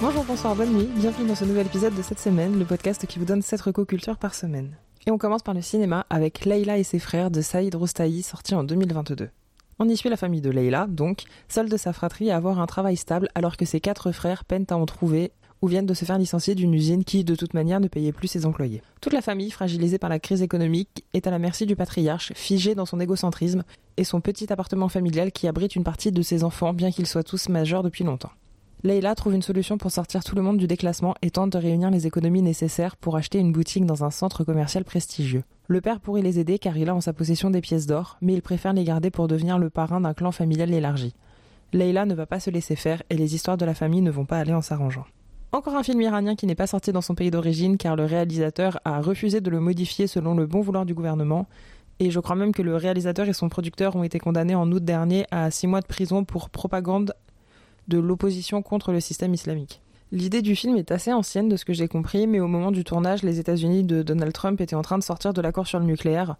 Bonjour, bonsoir, bonne nuit, bienvenue dans ce nouvel épisode de cette semaine, le podcast qui vous donne 7 recocultures par semaine. Et on commence par le cinéma avec Leila et ses frères de Saïd Roustahi, sorti en 2022. On y suit la famille de Leila, donc, seule de sa fratrie à avoir un travail stable alors que ses quatre frères peinent à en trouver ou viennent de se faire licencier d'une usine qui, de toute manière, ne payait plus ses employés. Toute la famille, fragilisée par la crise économique, est à la merci du patriarche, figé dans son égocentrisme, et son petit appartement familial qui abrite une partie de ses enfants, bien qu'ils soient tous majeurs depuis longtemps. Leila trouve une solution pour sortir tout le monde du déclassement et tente de réunir les économies nécessaires pour acheter une boutique dans un centre commercial prestigieux. Le père pourrait les aider car il a en sa possession des pièces d'or, mais il préfère les garder pour devenir le parrain d'un clan familial élargi. Leila ne va pas se laisser faire et les histoires de la famille ne vont pas aller en s'arrangeant. Encore un film iranien qui n'est pas sorti dans son pays d'origine car le réalisateur a refusé de le modifier selon le bon vouloir du gouvernement. Et je crois même que le réalisateur et son producteur ont été condamnés en août dernier à six mois de prison pour propagande de l'opposition contre le système islamique. L'idée du film est assez ancienne de ce que j'ai compris, mais au moment du tournage, les États-Unis de Donald Trump étaient en train de sortir de l'accord sur le nucléaire.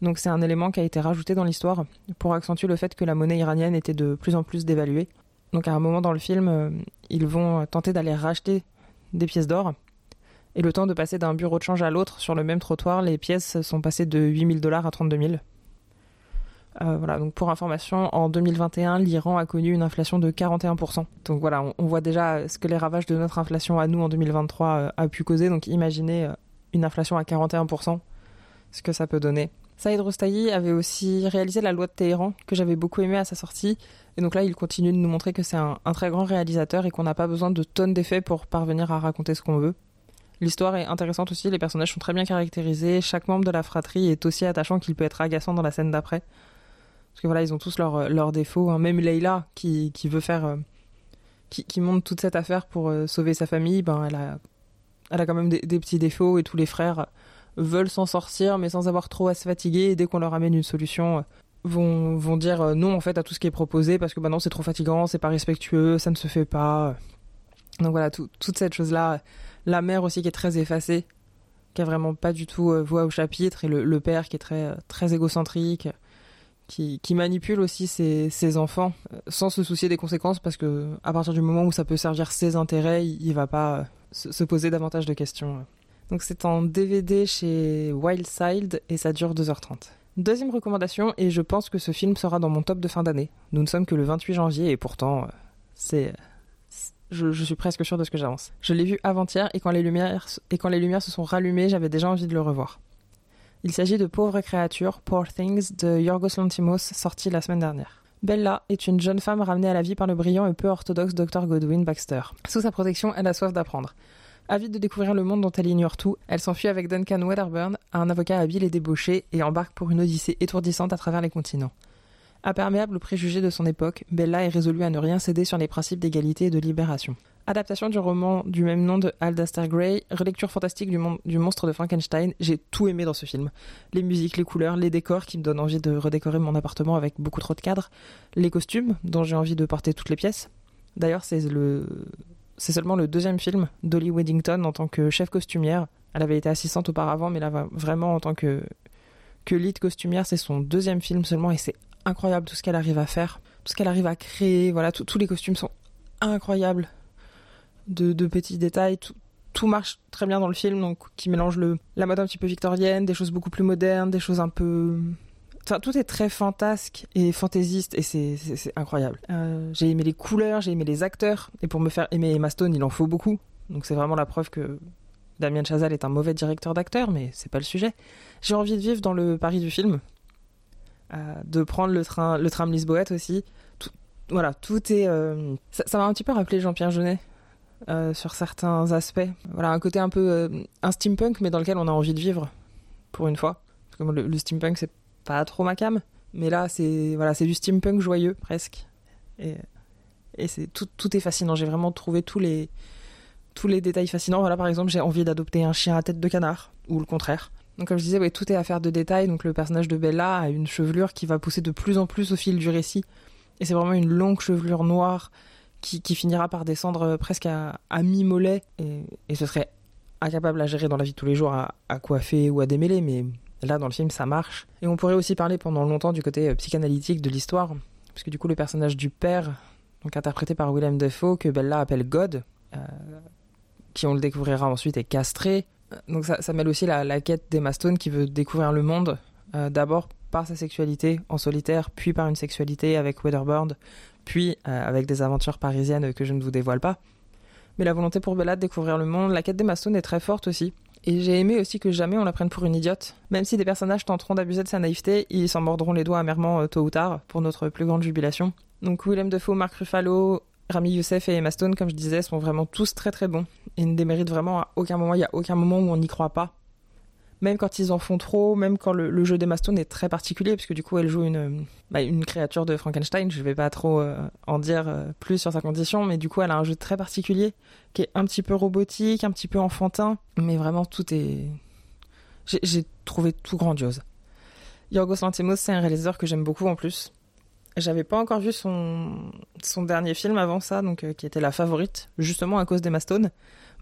Donc c'est un élément qui a été rajouté dans l'histoire pour accentuer le fait que la monnaie iranienne était de plus en plus dévaluée. Donc à un moment dans le film, euh, ils vont tenter d'aller racheter des pièces d'or. Et le temps de passer d'un bureau de change à l'autre sur le même trottoir, les pièces sont passées de 8000 dollars à 32 000. Euh, voilà, donc pour information, en 2021, l'Iran a connu une inflation de 41%. Donc voilà, on, voit déjà ce que les ravages de notre inflation à nous en 2023 euh, a pu causer. Donc imaginez une inflation à 41%, ce que ça peut donner. Saïd Rostayi avait aussi réalisé la loi de Téhéran, que j'avais beaucoup aimé à sa sortie. Et donc là, il continue de nous montrer que c'est un, très grand réalisateur et qu'on n'a pas besoin de tonnes d'effets pour parvenir à raconter ce qu'on veut. L'histoire est intéressante aussi, les personnages sont très bien caractérisés, chaque membre de la fratrie est aussi attachant qu'il peut être agaçant dans la scène d'après. Parce que voilà, ils ont tous leurs défauts. Hein. Même Leila, qui, veut faire. Euh, qui, monte toute cette affaire pour euh, sauver sa famille, ben, elle, a, elle a quand même des, petits défauts et tous les frères veulent s'en sortir mais sans avoir trop à se fatiguer et dès qu'on leur amène une solution euh, vont, vont dire euh, non en fait à tout ce qui est proposé parce que bah non c'est trop fatigant, c'est pas respectueux, ça ne se fait pas. Donc voilà, toute cette chose-là. La mère aussi qui est très effacée, qui a vraiment pas du tout euh, voix au chapitre, et le, père qui est très, très égocentrique, qui, manipule aussi ses, enfants sans se soucier des conséquences parce que à partir du moment où ça peut servir ses intérêts, il, il va pas se poser davantage de questions. Donc c'est en DVD chez Wildside et ça dure 2h30. Deuxième recommandation, et je pense que ce film sera dans mon top de fin d'année. Nous ne sommes que le 28 janvier et pourtant, euh, c'est. Je, suis presque sûr de ce que j'avance. Je l'ai vu avant-hier et, et quand les lumières se sont rallumées, j'avais déjà envie de le revoir. Il s'agit de Pauvres créatures, Poor Things de Yorgos Lantimos, sorti la semaine dernière. Bella est une jeune femme ramenée à la vie par le brillant et peu orthodoxe Dr Godwin Baxter. Sous sa protection, elle a soif d'apprendre. Avide de découvrir le monde dont elle ignore tout, elle s'enfuit avec Duncan Wedderburn, un avocat habile et débauché, et embarque pour une odyssée étourdissante à travers les continents. Imperméable aux préjugés de son époque, Bella est résolue à ne rien céder sur les principes d'égalité et de libération. Adaptation du roman du même nom de Aldaster Gray, relecture fantastique du, monstre de Frankenstein, j'ai tout aimé dans ce film. Les musiques, les couleurs, les décors qui me donnent envie de redécorer mon appartement avec beaucoup trop de cadres, les costumes dont j'ai envie de porter toutes les pièces. D'ailleurs, c'est le c'est seulement le deuxième film d'Olly Weddington en tant que chef costumière. Elle avait été assistante auparavant, mais là, vraiment en tant que, que lead costumière, c'est son deuxième film seulement et c'est incroyable tout ce qu'elle arrive à faire, tout ce qu'elle arrive à créer. Voilà, tous les costumes sont incroyables. De, petits détails, tout, marche très bien dans le film, donc qui mélange le, la mode un petit peu victorienne, des choses beaucoup plus modernes, des choses un peu tout est très fantasque et fantaisiste et c'est incroyable. Euh, j'ai aimé les couleurs, j'ai aimé les acteurs et pour me faire aimer Emma Stone, il en faut beaucoup. Donc c'est vraiment la preuve que Damien Chazelle est un mauvais directeur d'acteur, mais c'est pas le sujet. J'ai envie de vivre dans le Paris du film, euh, de prendre le train, le tram Lisboète aussi. voilà, tout est. Euh, ça m'a un petit peu rappelé Jean-Pierre Jeunet. Sur certains aspects. Voilà, un côté un peu un steampunk, mais dans lequel on a envie de vivre, pour une fois. Parce que le, steampunk, c'est pas trop ma cam, mais là c'est voilà, du steampunk joyeux presque. Et, et c'est tout, tout est fascinant. J'ai vraiment trouvé tous les tous les détails fascinants. Voilà, par exemple, j'ai envie d'adopter un chien à tête de canard ou le contraire. Donc comme je disais, tout est affaire de détails. Donc le personnage de Bella a une chevelure qui va pousser de plus en plus au fil du récit. Et c'est vraiment une longue chevelure noire qui, finira par descendre presque à, mi-mollet. Et, ce serait incapable à gérer dans la vie de tous les jours à, coiffer ou à démêler, mais Là, dans le film, ça marche. Et on pourrait aussi parler pendant longtemps du côté euh, psychanalytique de l'histoire, puisque du coup, le personnage du père, donc interprété par Willem Dafoe, que Bella appelle God, qui on le découvrira ensuite est castré. Donc ça, ça mêle aussi la, la quête d'Emma Stone qui veut découvrir le monde, d'abord par sa sexualité en solitaire, puis par une sexualité avec Weatherboard, puis avec des aventures parisiennes que je ne vous dévoile pas. Mais la volonté pour Bella de découvrir le monde, la quête d'Emma Stone est très forte aussi. Et j'ai aimé aussi que jamais on la prenne pour une idiote. Même si des personnages tenteront d'abuser de sa naïveté, ils s'en mordront les doigts amèrement euh, tôt ou tard, pour notre plus grande jubilation. Donc Willem Dafoe, Mark Ruffalo, Rami Youssef et Emma Stone, comme je disais, sont vraiment tous très très bons. Et ne déméritent vraiment à aucun moment, il n'y a aucun moment où on n'y croit pas même quand ils en font trop, même quand le, jeu d'Emma Stone est très particulier, puisque du coup elle joue une, bah, une créature de Frankenstein, je vais pas trop euh, en dire euh, plus sur sa condition, mais du coup elle a un jeu très particulier, qui est un petit peu robotique, un petit peu enfantin, mais vraiment tout est... J'ai trouvé tout grandiose. Yorgos Lanthimos, c'est un réalisateur que j'aime beaucoup en plus. J'avais pas encore vu son, dernier film avant ça, donc euh, qui était la favorite, justement à cause d'Emma Stone.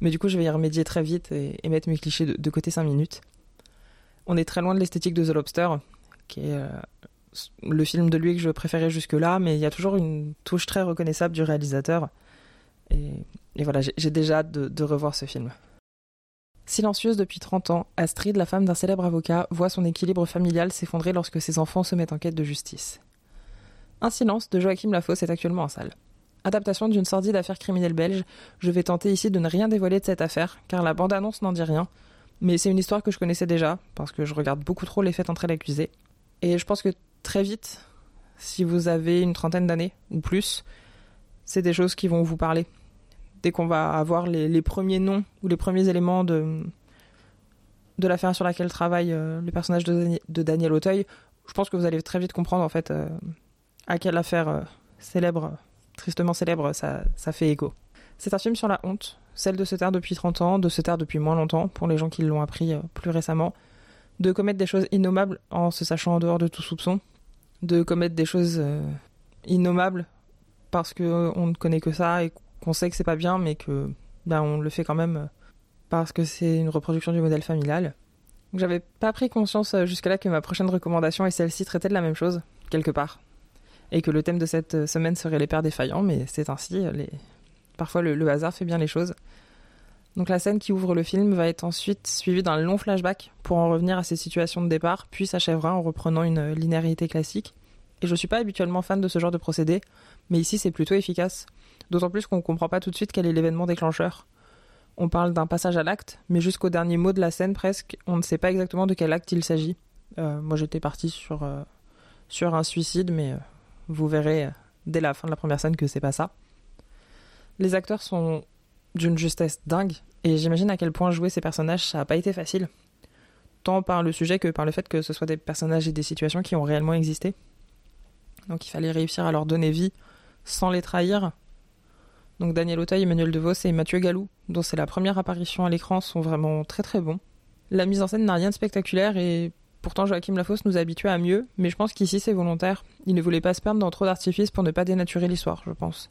Mais du coup, je vais y remédier très vite et, mettre mes clichés de, de côté 5 minutes. On est très loin de l'esthétique de The Lobster, qui est euh, le film de lui que je préférais jusque-là, mais il y a toujours une touche très reconnaissable du réalisateur. Et, voilà, j'ai déjà hâte de, revoir ce film. Silencieuse depuis 30 ans, Astrid, la femme d'un célèbre avocat, voit son équilibre familial s'effondrer lorsque ses enfants se mettent en quête de justice. Un silence de Joachim Lafosse est actuellement en salle. Adaptation d'une sordide affaire criminelle belge, je vais tenter ici de ne rien dévoiler de cette affaire, car la bande-annonce n'en dit rien, mais c'est une histoire que je connaissais déjà, parce que je regarde beaucoup trop les fêtes entre elle accusée. Et je pense que très vite, si vous avez une trentaine d'années ou plus, c'est des choses qui vont vous parler. Dès qu'on va avoir les, premiers noms ou les premiers éléments de, l'affaire sur laquelle travaille euh, le personnage de, Daniel Auteuil, je pense que vous allez très vite comprendre euh, à quelle affaire euh, célèbre, tristement célèbre, ça, ça fait écho. C'est un film sur la honte, celle de se taire depuis 30 ans, de se taire depuis moins longtemps, pour les gens qui l'ont appris euh, plus récemment, de commettre des choses innommables en se sachant en dehors de tout soupçon, de commettre des choses euh, innommables parce qu'on euh, ne connaît que ça et qu'on sait que c'est pas bien, mais que ben, on le fait quand même parce que c'est une reproduction du modèle familial. J'avais pas pris conscience jusque-là que ma prochaine recommandation et celle-ci traitaient de la même chose, quelque part. Et que le thème de cette semaine serait les pères défaillants, mais c'est ainsi, les, Parfois, le, hasard fait bien les choses. Donc la scène qui ouvre le film va être ensuite suivie d'un long flashback pour en revenir à ses situations de départ, puis s'achèvera en reprenant une linéarité classique. Et je suis pas habituellement fan de ce genre de procédé, mais ici c'est plutôt efficace. D'autant plus qu'on ne comprend pas tout de suite quel est l'événement déclencheur. On parle d'un passage à l'acte, mais jusqu'au dernier mot de la scène presque, on ne sait pas exactement de quel acte il s'agit. Euh, moi j'étais parti sur, euh, sur un suicide, mais euh, vous verrez dès la fin de la première scène que c'est pas ça. Les acteurs sont d'une justesse dingue, et j'imagine à quel point jouer ces personnages, ça n'a pas été facile. Tant par le sujet que par le fait que ce soit des personnages et des situations qui ont réellement existé. Donc il fallait réussir à leur donner vie sans les trahir. Donc Daniel Auteuil, Emmanuel DeVos et Mathieu Galou, dont c'est la première apparition à l'écran, sont vraiment très très bons. La mise en scène n'a rien de spectaculaire et pourtant Joachim Lafosse nous a habitués à mieux, mais je pense qu'ici c'est volontaire. Il ne voulait pas se perdre dans trop d'artifices pour ne pas dénaturer l'histoire, je pense.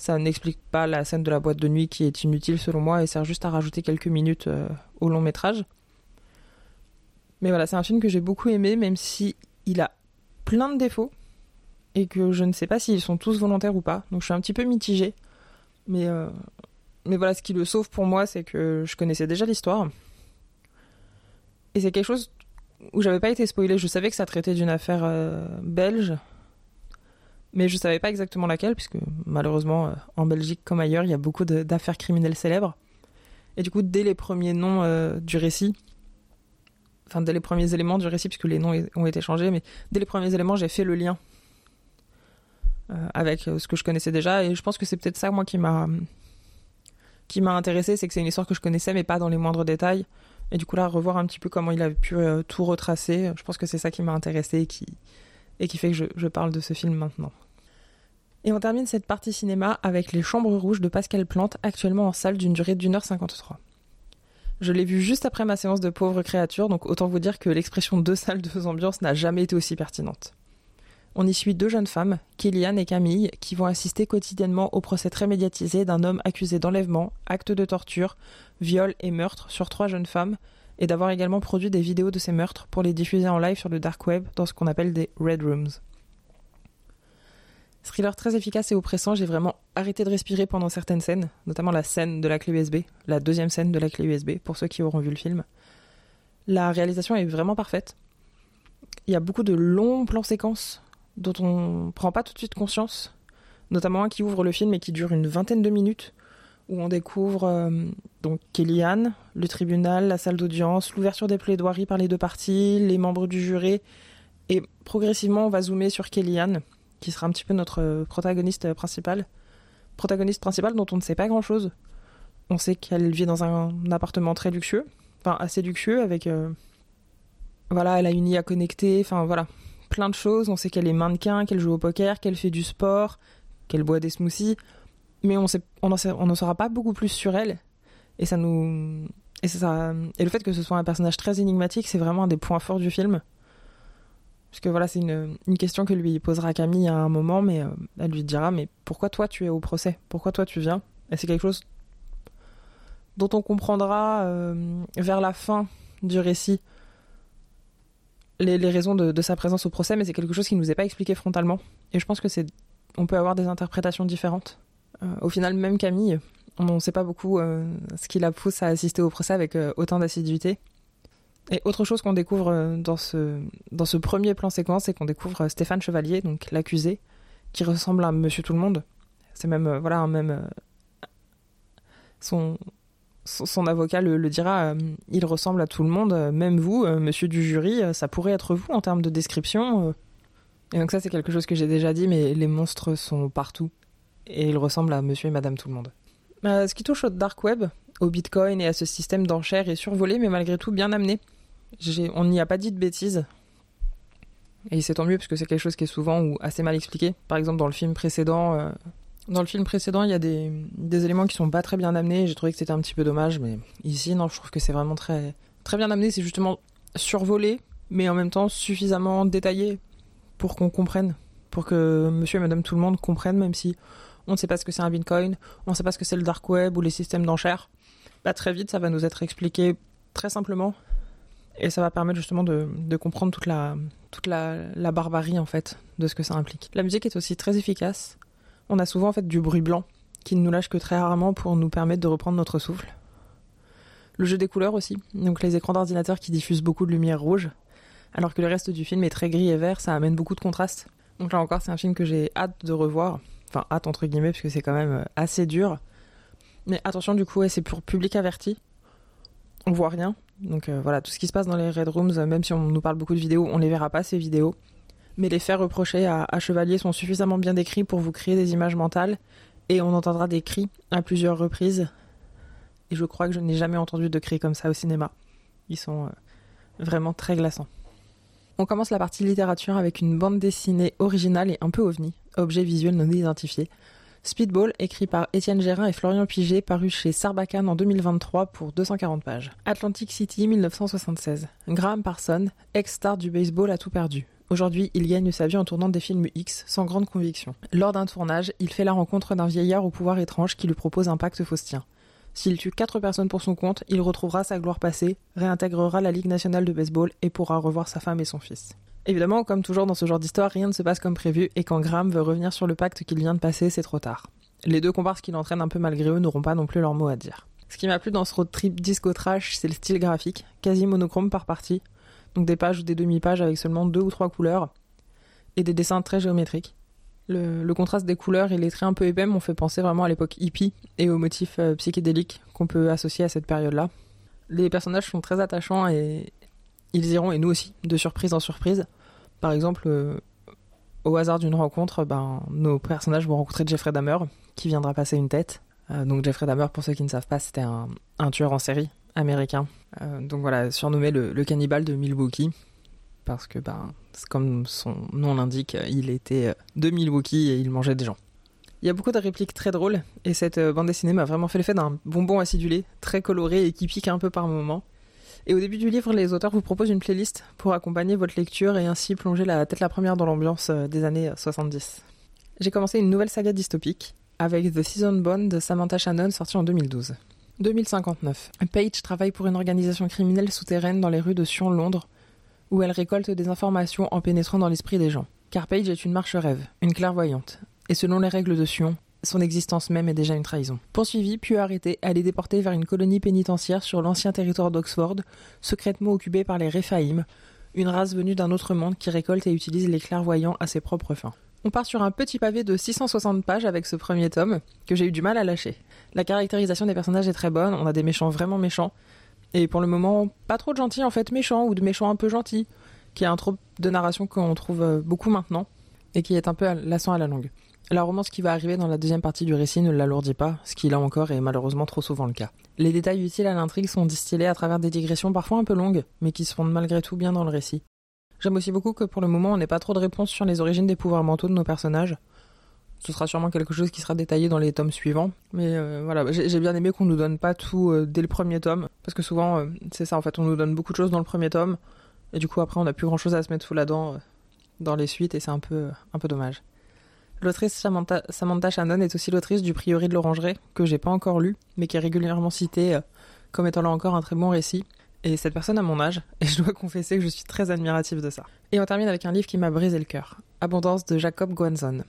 Ça n'explique pas la scène de la boîte de nuit qui est inutile selon moi et sert juste à rajouter quelques minutes euh, au long métrage. Mais voilà, c'est un film que j'ai beaucoup aimé, même si il a plein de défauts et que je ne sais pas s'ils sont tous volontaires ou pas. Donc je suis un petit peu mitigée. Mais, euh, mais voilà, ce qui le sauve pour moi, c'est que je connaissais déjà l'histoire. Et c'est quelque chose où j'avais pas été spoilée. Je savais que ça traitait d'une affaire euh, belge, mais je savais pas exactement laquelle, puisque malheureusement, euh, en Belgique comme ailleurs, il y a beaucoup d'affaires criminelles célèbres. Et du coup, dès les premiers noms euh, du récit, enfin dès les premiers éléments du récit, puisque les noms ont été changés, mais dès les premiers éléments, j'ai fait le lien euh, avec ce que je connaissais déjà, et je pense que c'est peut-être ça, moi, qui m'a qui intéressé, c'est que c'est une histoire que je connaissais, mais pas dans les moindres détails. Et du coup, là, revoir un petit peu comment il a pu tout retracer, je pense que c'est ça qui m'a intéressé et qui, et qui fait que je, parle de ce film maintenant. Et on termine cette partie cinéma avec Les Chambres Rouges de Pascal Plante, actuellement en salle d'une durée d'une heure 53. Je l'ai vu juste après ma séance de pauvres créatures, donc autant vous dire que l'expression deux salles, deux ambiances n'a jamais été aussi pertinente. On y suit deux jeunes femmes, Kéliane et Camille, qui vont assister quotidiennement au procès très médiatisé d'un homme accusé d'enlèvement, acte de torture, viol et meurtre sur trois jeunes femmes, et d'avoir également produit des vidéos de ces meurtres pour les diffuser en live sur le dark web dans ce qu'on appelle des red rooms. Thriller très efficace et oppressant, j'ai vraiment arrêter de respirer pendant certaines scènes, notamment la scène de la clé USB, la deuxième scène de la clé USB, pour ceux qui auront vu le film. La réalisation est vraiment parfaite. Il y a beaucoup de longs plans séquences dont on prend pas tout de suite conscience, notamment un qui ouvre le film et qui dure une vingtaine de minutes, où on découvre euh, donc Kellyanne, le tribunal, la salle d'audience, l'ouverture des plaidoiries par les deux parties, les membres du jury, et progressivement on va zoomer sur Kellyanne, qui sera un petit peu notre protagoniste principal, protagoniste principale dont on ne sait pas grand chose. On sait qu'elle vit dans un appartement très luxueux, enfin assez luxueux, avec euh, voilà, elle a une IA connectée, enfin voilà, plein de choses. On sait qu'elle est mannequin, qu'elle joue au poker, qu'elle fait du sport, qu'elle boit des smoothies mais on sait, saura pas beaucoup plus sur elle. Et le fait que ce soit un personnage très énigmatique, c'est vraiment un des points forts du film. Parce que voilà, c'est une, question que lui posera Camille à un moment, mais euh, elle lui dira Mais pourquoi toi tu es au procès? Pourquoi toi tu viens? Et c'est quelque chose dont on comprendra euh, vers la fin du récit les, les raisons de, de, sa présence au procès, mais c'est quelque chose qui ne nous est pas expliqué frontalement. Et je pense que c'est, on peut avoir des interprétations différentes. Euh, au final, même Camille, on ne sait pas beaucoup euh, ce qui la pousse à assister au procès avec euh, autant d'assiduité. Et autre chose qu'on découvre dans ce, premier plan séquence, c'est qu'on découvre Stéphane Chevalier, donc l'accusé, qui ressemble à Monsieur Tout le Monde. C'est même, voilà, même. son, avocat le, le dira, il ressemble à tout le monde, même vous, monsieur du jury, ça pourrait être vous en termes de description. Et donc, ça, c'est quelque chose que j'ai déjà dit, mais les monstres sont partout et il ressemble à monsieur et madame tout le monde. Euh, ce qui touche au dark web, au bitcoin et à ce système d'enchères est survolé, mais malgré tout bien amené. On n'y a pas dit de bêtises. Et c'est tant mieux parce que c'est quelque chose qui est souvent ou assez mal expliqué. Par exemple, dans le film précédent, euh, dans le film précédent, il y a des, des éléments qui sont pas très bien amenés. J'ai trouvé que c'était un petit peu dommage, mais ici, non, je trouve que c'est vraiment très, très bien amené. C'est justement survolé, mais en même temps suffisamment détaillé pour qu'on comprenne, pour que Monsieur et Madame tout le monde comprennent, même si on ne sait pas ce que c'est un Bitcoin, on ne sait pas ce que c'est le dark web ou les systèmes d'enchères, bah, très vite ça va nous être expliqué très simplement et ça va permettre justement de, comprendre toute, la, toute la, barbarie en fait de ce que ça implique. La musique est aussi très efficace. On a souvent en fait du bruit blanc qui ne nous lâche que très rarement pour nous permettre de reprendre notre souffle. Le jeu des couleurs aussi, donc les écrans d'ordinateur qui diffusent beaucoup de lumière rouge, alors que le reste du film est très gris et vert, ça amène beaucoup de contraste. Donc là encore, c'est un film que j'ai hâte de revoir Enfin, hâte entre guillemets, parce que c'est quand même euh, assez dur. Mais attention, du coup, c'est pour public averti. On voit rien. Donc euh, voilà, tout ce qui se passe dans les Red Rooms, euh, même si on nous parle beaucoup de vidéos, on les verra pas ces vidéos. Mais les faits reprochés à, Chevalier sont suffisamment bien décrits pour vous créer des images mentales. Et on entendra des cris à plusieurs reprises. Et je crois que je n'ai jamais entendu de cris comme ça au cinéma. Ils sont vraiment très glaçants. On commence la partie littérature avec une bande dessinée originale et un peu ovni, objet visuel non identifié. Speedball, écrit par Étienne Gérin et Florian Piget, paru chez Sarbacane en 2023 pour 240 pages. Atlantic City, 1976. Graham Parson, ex-star du baseball, a tout perdu. Aujourd'hui, il gagne sa vie en tournant des films X sans grande conviction. Lors d'un tournage, il fait la rencontre d'un vieillard au pouvoir étrange qui lui propose un pacte faustien. S'il tue quatre personnes pour son compte, il retrouvera sa gloire passée, réintégrera la Ligue nationale de baseball et pourra revoir sa femme et son fils. Évidemment, comme toujours dans ce genre d'histoire, rien ne se passe comme prévu et quand Graham veut revenir sur le pacte qu'il vient de passer, c'est trop tard. Les deux comparses qui l'entraînent un peu malgré eux n'auront pas non plus leur mot à dire. Ce qui m'a plu dans ce road trip disco trash, c'est le style graphique, quasi monochrome par partie, donc des pages ou des demi-pages avec seulement deux ou trois couleurs, et des dessins très géométriques. Le, contraste des couleurs et les traits un peu épais m'ont fait penser vraiment à l'époque hippie et aux motifs euh, psychédéliques qu'on peut associer à cette période-là. Les personnages sont très attachants et ils iront, et nous aussi, de surprise en surprise. Par exemple, euh, au hasard d'une rencontre, ben, nos personnages vont rencontrer Jeffrey Dahmer, qui viendra passer une tête. Euh, donc Jeffrey Dahmer, pour ceux qui ne savent pas, c'était un, tueur en série américain. donc voilà, surnommé le, le cannibale de Milwaukee, parce que ben, comme son nom l'indique, il était euh, de Milwaukee et il mangeait des gens. Il y a beaucoup de répliques très drôles et cette euh, bande dessinée m'a vraiment fait l'effet d'un bonbon acidulé, très coloré et qui pique un peu par moments. Et au début du livre, les auteurs vous proposent une playlist pour accompagner votre lecture et ainsi plonger la tête la première dans l'ambiance euh, des années 70. J'ai commencé une nouvelle saga dystopique avec The Season Bond de Samantha Shannon sortie en 2012. 2059. Paige travaille pour une organisation criminelle souterraine dans les rues de Sion, Londres, où elle récolte des informations en pénétrant dans l'esprit des gens. Car Paige est une marche-rêve, une clairvoyante. Et selon les règles de Sion, son existence même est déjà une trahison. Poursuivie, puis arrêtée, elle est déportée vers une colonie pénitentiaire sur l'ancien territoire d'Oxford, secrètement occupée par les Réphaïm, une race venue d'un autre monde qui récolte et utilise les clairvoyants à ses propres fins. On part sur un petit pavé de 660 pages avec ce premier tome, que j'ai eu du mal à lâcher. La caractérisation des personnages est très bonne, on a des méchants vraiment méchants, et pour le moment, pas trop de gentils en fait méchants, ou de méchants un peu gentils, qui est un trope de narration qu'on trouve euh, beaucoup maintenant, et qui est un peu lassant à la longue. La romance qui va arriver dans la deuxième partie du récit ne l'alourdit pas, ce qui là encore est malheureusement trop souvent le cas. Les détails utiles à l'intrigue sont distillés à travers des digressions parfois un peu longues, mais qui se fondent malgré tout bien dans le récit. J'aime aussi beaucoup que pour le moment on n'ait pas trop de réponses sur les origines des pouvoirs mentaux de nos personnages. Ce sera sûrement quelque chose qui sera détaillé dans les tomes suivants. Mais euh, voilà, j'ai bien aimé qu'on nous donne pas tout euh, dès le premier tome. Parce que souvent, euh, c'est ça en fait, on nous donne beaucoup de choses dans le premier tome. Et du coup, après, on n'a plus grand chose à se mettre sous la dent dans les suites. Et c'est un peu, un peu dommage. L'autrice Samantha, Shannon est aussi l'autrice du Priori de l'Orangerie, que j'ai pas encore lu, mais qui est régulièrement citée comme étant là encore un très bon récit. Et cette personne a mon âge, et je dois confesser que je suis très admirative de ça. Et on termine avec un livre qui m'a brisé le cœur. Abondance de Jacob Guanzon.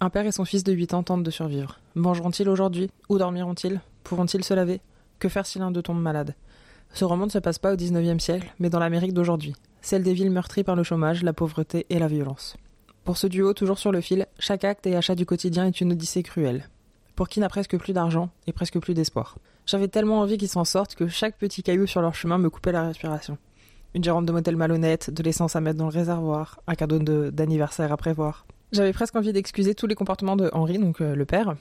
Un père et son fils de 8 ans tentent de survivre. Mangeront-ils aujourd'hui Où dormiront-ils? Pourront-ils se laver? Que faire si l'un d'eux tombe malade? Ce roman ne se passe pas au 19e siècle, mais dans l'Amérique d'aujourd'hui, celle des villes meurtries par le chômage, la pauvreté et la violence. Pour ce duo toujours sur le fil, chaque acte et achat du quotidien est une odyssée cruelle. Pour qui n'a presque plus d'argent et presque plus d'espoir. J'avais tellement envie qu'ils s'en sortent que chaque petit caillou sur leur chemin me coupait la respiration. Une gérante de motel malhonnête, de l'essence à mettre dans le réservoir, un cadeau d'anniversaire à prévoir. J'avais presque envie d'excuser tous les comportements de Henri, donc euh, le père.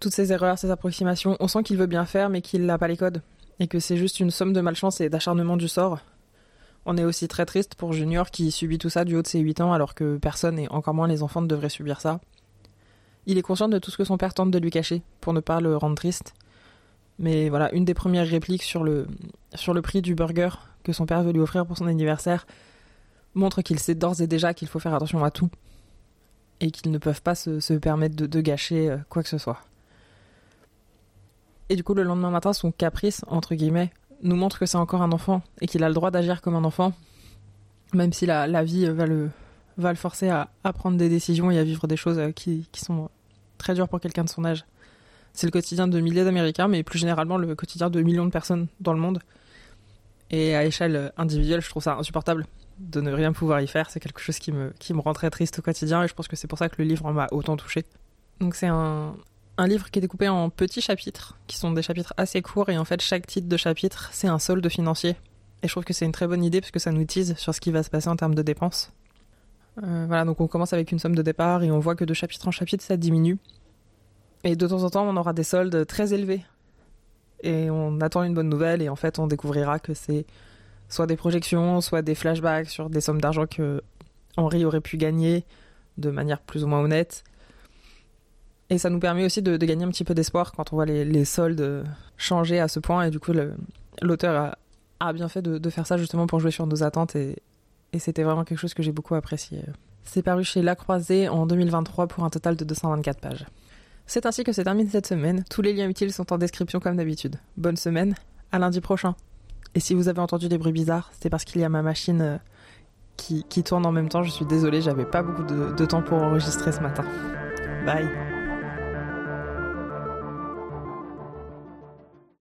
Toutes ces erreurs, ces approximations, on sent qu'il veut bien faire mais qu'il n'a pas les codes. Et que c'est juste une somme de malchance et d'acharnement du sort, on est aussi très triste pour Junior qui subit tout ça du haut de ses 8 ans alors que personne et encore moins les enfants ne devraient subir ça. Il est conscient de tout ce que son père tente de lui cacher pour ne pas le rendre triste. Mais voilà, une des premières répliques sur le prix du burger que son père veut lui offrir pour son anniversaire montre qu'il sait d'ores et déjà qu'il faut faire attention à tout et qu'ils ne peuvent pas se, permettre de, gâcher euh, quoi que ce soit. Et du coup, le lendemain matin, son caprice, entre guillemets, nous montre que c'est encore un enfant et qu'il a le droit d'agir comme un enfant, même si la, la vie va le, va le forcer à, à, prendre des décisions et à vivre des choses euh, qui, qui sont très dures pour quelqu'un de son âge. C'est le quotidien de milliers d'Américains, mais plus généralement le quotidien de millions de personnes dans le monde. Et à échelle individuelle, je trouve ça insupportable de ne rien pouvoir y faire. C'est quelque chose qui me, qui me rend très triste au quotidien et je pense que c'est pour ça que le livre m'a autant touché. Donc c'est un, un livre qui est découpé en petits chapitres, qui sont des chapitres assez courts, et en fait, chaque titre de chapitre, c'est un solde financier. Et je trouve que c'est une très bonne idée, parce que ça nous tease sur ce qui va se passer en termes de dépenses. Euh, voilà, donc on commence avec une somme de départ, et on voit que de chapitre en chapitre, ça diminue. Et de temps en temps, on aura des soldes très élevés. Et on attend une bonne nouvelle, et en fait, on découvrira que c'est soit des projections, soit des flashbacks sur des sommes d'argent que Henri aurait pu gagner de manière plus ou moins honnête. Et ça nous permet aussi de, gagner un petit peu d'espoir quand on voit les, soldes changer à ce point. Et du coup, l'auteur a, bien fait de, faire ça justement pour jouer sur nos attentes. Et, c'était vraiment quelque chose que j'ai beaucoup apprécié. C'est paru chez La Croisée en 2023 pour un total de 224 pages. C'est ainsi que se termine cette semaine. Tous les liens utiles sont en description comme d'habitude. Bonne semaine, à lundi prochain. Et si vous avez entendu des bruits bizarres, c'est parce qu'il y a ma machine euh, qui, tourne en même temps. Je suis désolée, j'avais pas beaucoup de temps pour enregistrer ce matin. Bye.